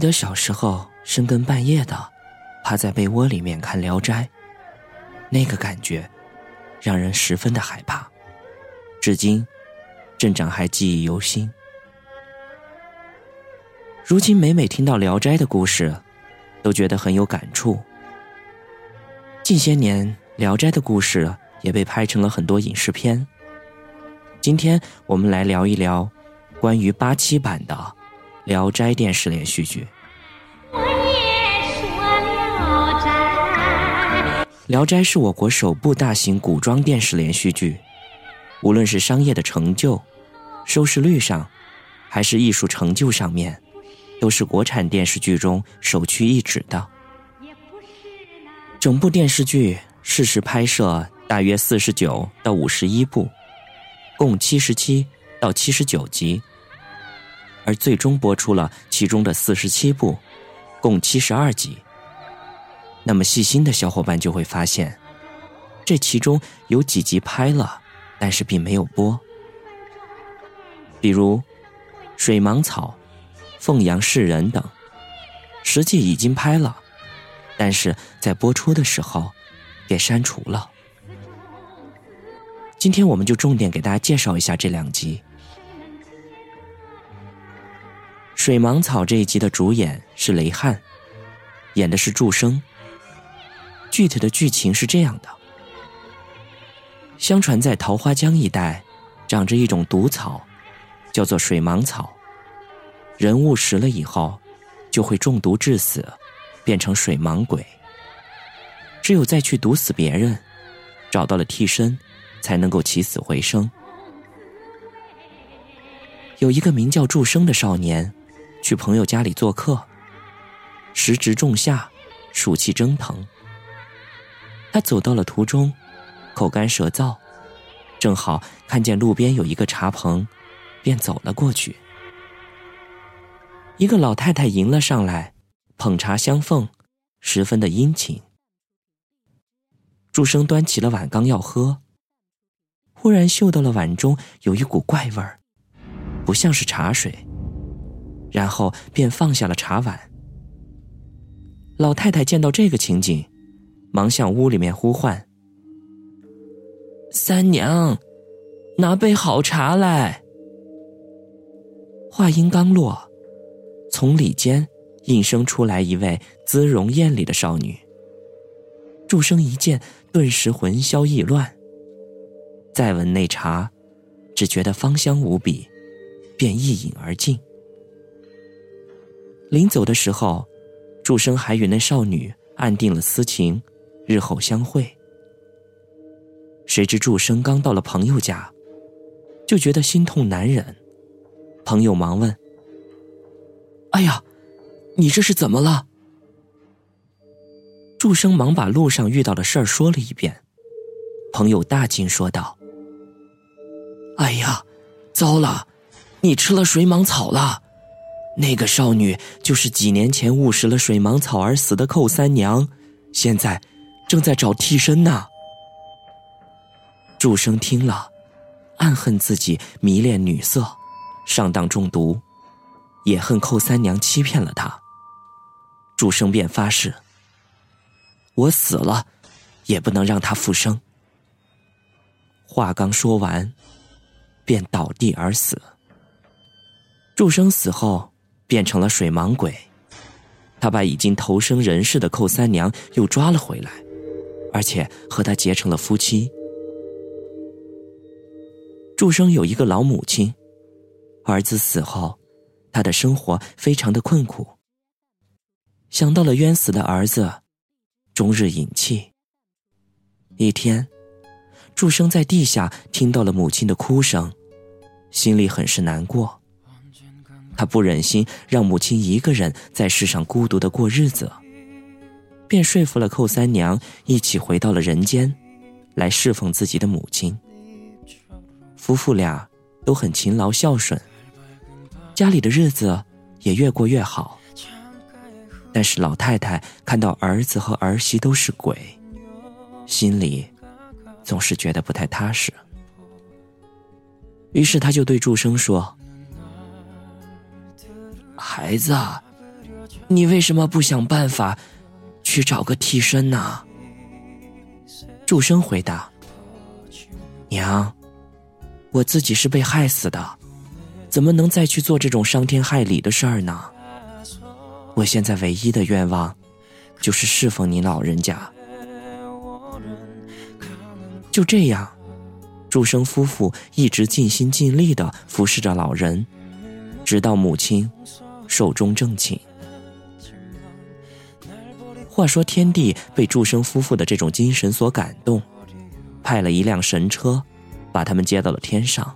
记得小时候深更半夜的，趴在被窝里面看《聊斋》，那个感觉，让人十分的害怕。至今，镇长还记忆犹新。如今每每听到《聊斋》的故事，都觉得很有感触。近些年，《聊斋》的故事也被拍成了很多影视片。今天我们来聊一聊关于八七版的《聊斋》电视连续剧。聊斋，《》是我国首部大型古装电视连续剧，无论是商业的成就、收视率上，还是艺术成就上面，都是国产电视剧中首屈一指的。整部电视剧适时拍摄大约四十九到五十一部，共七十七到七十九集，而最终播出了其中的四十七部，共七十二集。那么细心的小伙伴就会发现，这其中有几集拍了，但是并没有播，比如《水芒草》《凤阳市人》等，实际已经拍了。但是在播出的时候，给删除了。今天我们就重点给大家介绍一下这两集。《水芒草》这一集的主演是雷汉，演的是祝生。具体的剧情是这样的：相传在桃花江一带，长着一种毒草，叫做水芒草。人误食了以后，就会中毒致死。变成水芒鬼，只有再去毒死别人，找到了替身，才能够起死回生。有一个名叫祝生的少年，去朋友家里做客，时值仲夏，暑气蒸腾。他走到了途中，口干舌燥，正好看见路边有一个茶棚，便走了过去。一个老太太迎了上来。捧茶相奉，十分的殷勤。祝生端起了碗，刚要喝，忽然嗅到了碗中有一股怪味儿，不像是茶水，然后便放下了茶碗。老太太见到这个情景，忙向屋里面呼唤：“三娘，拿杯好茶来。”话音刚落，从里间。应声出来一位姿容艳丽的少女。祝生一见，顿时魂消意乱。再闻那茶，只觉得芳香无比，便一饮而尽。临走的时候，祝生还与那少女暗定了私情，日后相会。谁知祝生刚到了朋友家，就觉得心痛难忍。朋友忙问：“哎呀！”你这是怎么了？祝生忙把路上遇到的事儿说了一遍。朋友大惊说道：“哎呀，糟了！你吃了水蟒草了。那个少女就是几年前误食了水芒草而死的寇三娘，现在正在找替身呢。”祝生听了，暗恨自己迷恋女色，上当中毒，也恨寇三娘欺骗了他。祝生便发誓：“我死了，也不能让他复生。”话刚说完，便倒地而死。祝生死后变成了水盲鬼，他把已经投生人世的寇三娘又抓了回来，而且和他结成了夫妻。祝生有一个老母亲，儿子死后，他的生活非常的困苦。想到了冤死的儿子，终日饮泣。一天，祝生在地下听到了母亲的哭声，心里很是难过。他不忍心让母亲一个人在世上孤独的过日子，便说服了寇三娘一起回到了人间，来侍奉自己的母亲。夫妇俩都很勤劳孝顺，家里的日子也越过越好。但是老太太看到儿子和儿媳都是鬼，心里总是觉得不太踏实。于是他就对祝生说：“孩子，你为什么不想办法去找个替身呢？祝生回答：“娘，我自己是被害死的，怎么能再去做这种伤天害理的事儿呢？我现在唯一的愿望，就是侍奉您老人家。”就这样，祝生夫妇一直尽心尽力的服侍着老人，直到母亲寿终正寝。话说天帝被祝生夫妇的这种精神所感动，派了一辆神车，把他们接到了天上。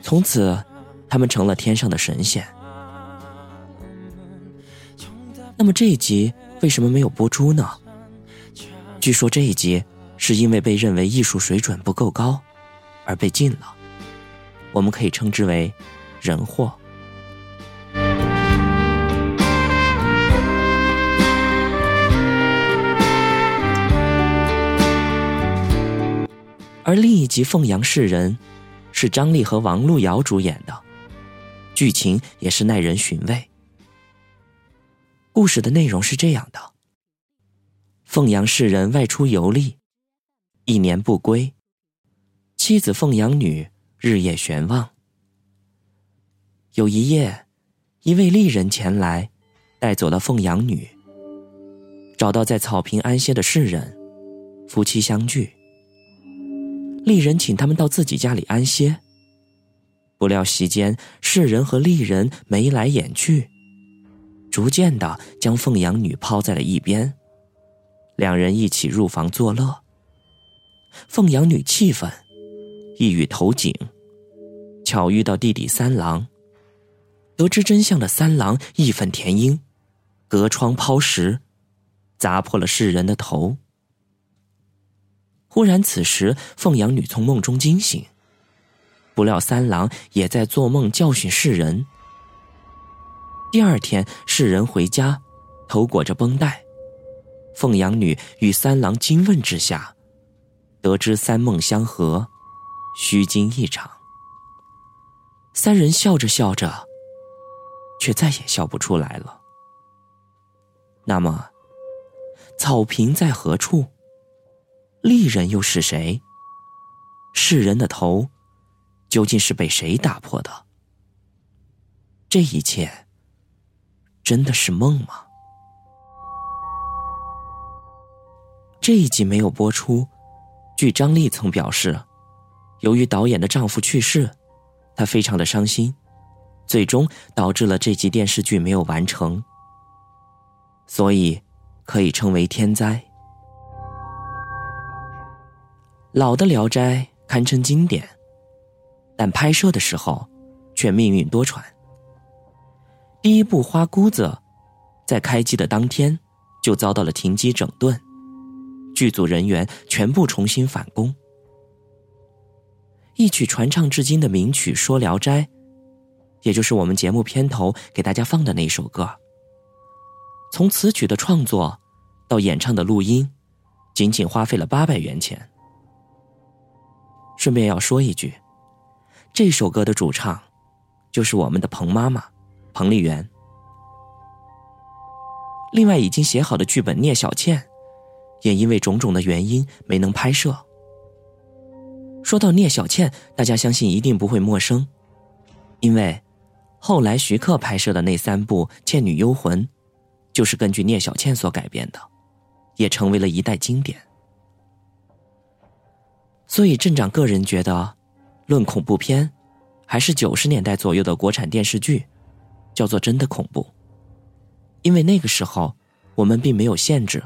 从此，他们成了天上的神仙。那么这一集为什么没有播出呢？据说这一集是因为被认为艺术水准不够高，而被禁了。我们可以称之为人祸。而另一集《凤阳世人》，是张丽和王璐瑶主演的，剧情也是耐人寻味。故事的内容是这样的：凤阳世人外出游历，一年不归，妻子凤阳女日夜悬望。有一夜，一位丽人前来，带走了凤阳女，找到在草坪安歇的世人，夫妻相聚。丽人请他们到自己家里安歇。不料席间，世人和丽人眉来眼去，逐渐的将凤阳女抛在了一边。两人一起入房作乐。凤阳女气愤，一语投井。巧遇到弟弟三郎，得知真相的三郎义愤填膺，隔窗抛石，砸破了世人的头。忽然，此时凤阳女从梦中惊醒，不料三郎也在做梦教训世人。第二天，世人回家，头裹着绷带，凤阳女与三郎惊问之下，得知三梦相合，虚惊一场。三人笑着笑着，却再也笑不出来了。那么，草坪在何处？丽人又是谁？世人的头究竟是被谁打破的？这一切真的是梦吗？这一集没有播出。据张丽曾表示，由于导演的丈夫去世，她非常的伤心，最终导致了这集电视剧没有完成，所以可以称为天灾。老的《聊斋》堪称经典，但拍摄的时候却命运多舛。第一部《花姑子》在开机的当天就遭到了停机整顿，剧组人员全部重新返工。一曲传唱至今的名曲《说聊斋》，也就是我们节目片头给大家放的那首歌，从词曲的创作到演唱的录音，仅仅花费了八百元钱。顺便要说一句，这首歌的主唱，就是我们的彭妈妈，彭丽媛。另外，已经写好的剧本《聂小倩》，也因为种种的原因没能拍摄。说到聂小倩，大家相信一定不会陌生，因为后来徐克拍摄的那三部《倩女幽魂》，就是根据聂小倩所改编的，也成为了一代经典。所以镇长个人觉得，论恐怖片，还是九十年代左右的国产电视剧，叫做真的恐怖。因为那个时候我们并没有限制，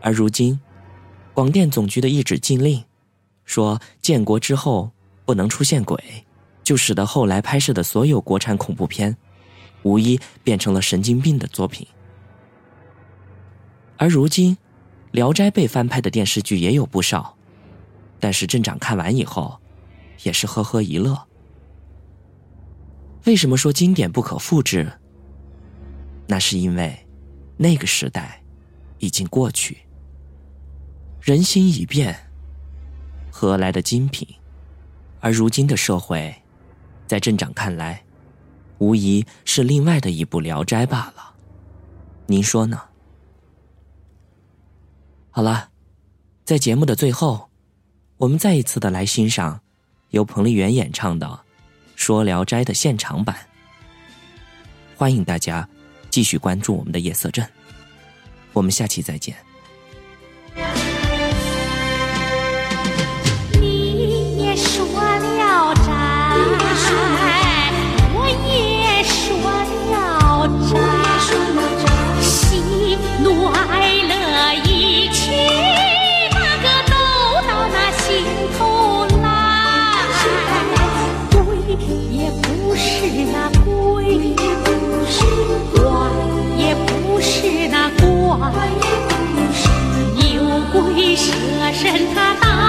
而如今，广电总局的一纸禁令，说建国之后不能出现鬼，就使得后来拍摄的所有国产恐怖片，无一变成了神经病的作品。而如今，《聊斋》被翻拍的电视剧也有不少。但是镇长看完以后，也是呵呵一乐。为什么说经典不可复制？那是因为，那个时代已经过去，人心已变，何来的精品？而如今的社会，在镇长看来，无疑是另外的一部《聊斋》罢了。您说呢？好了，在节目的最后，我们再一次的来欣赏由彭丽媛演唱的《说聊斋》的现场版。欢迎大家继续关注我们的夜色镇，我们下期再见。有鬼蛇神他挡。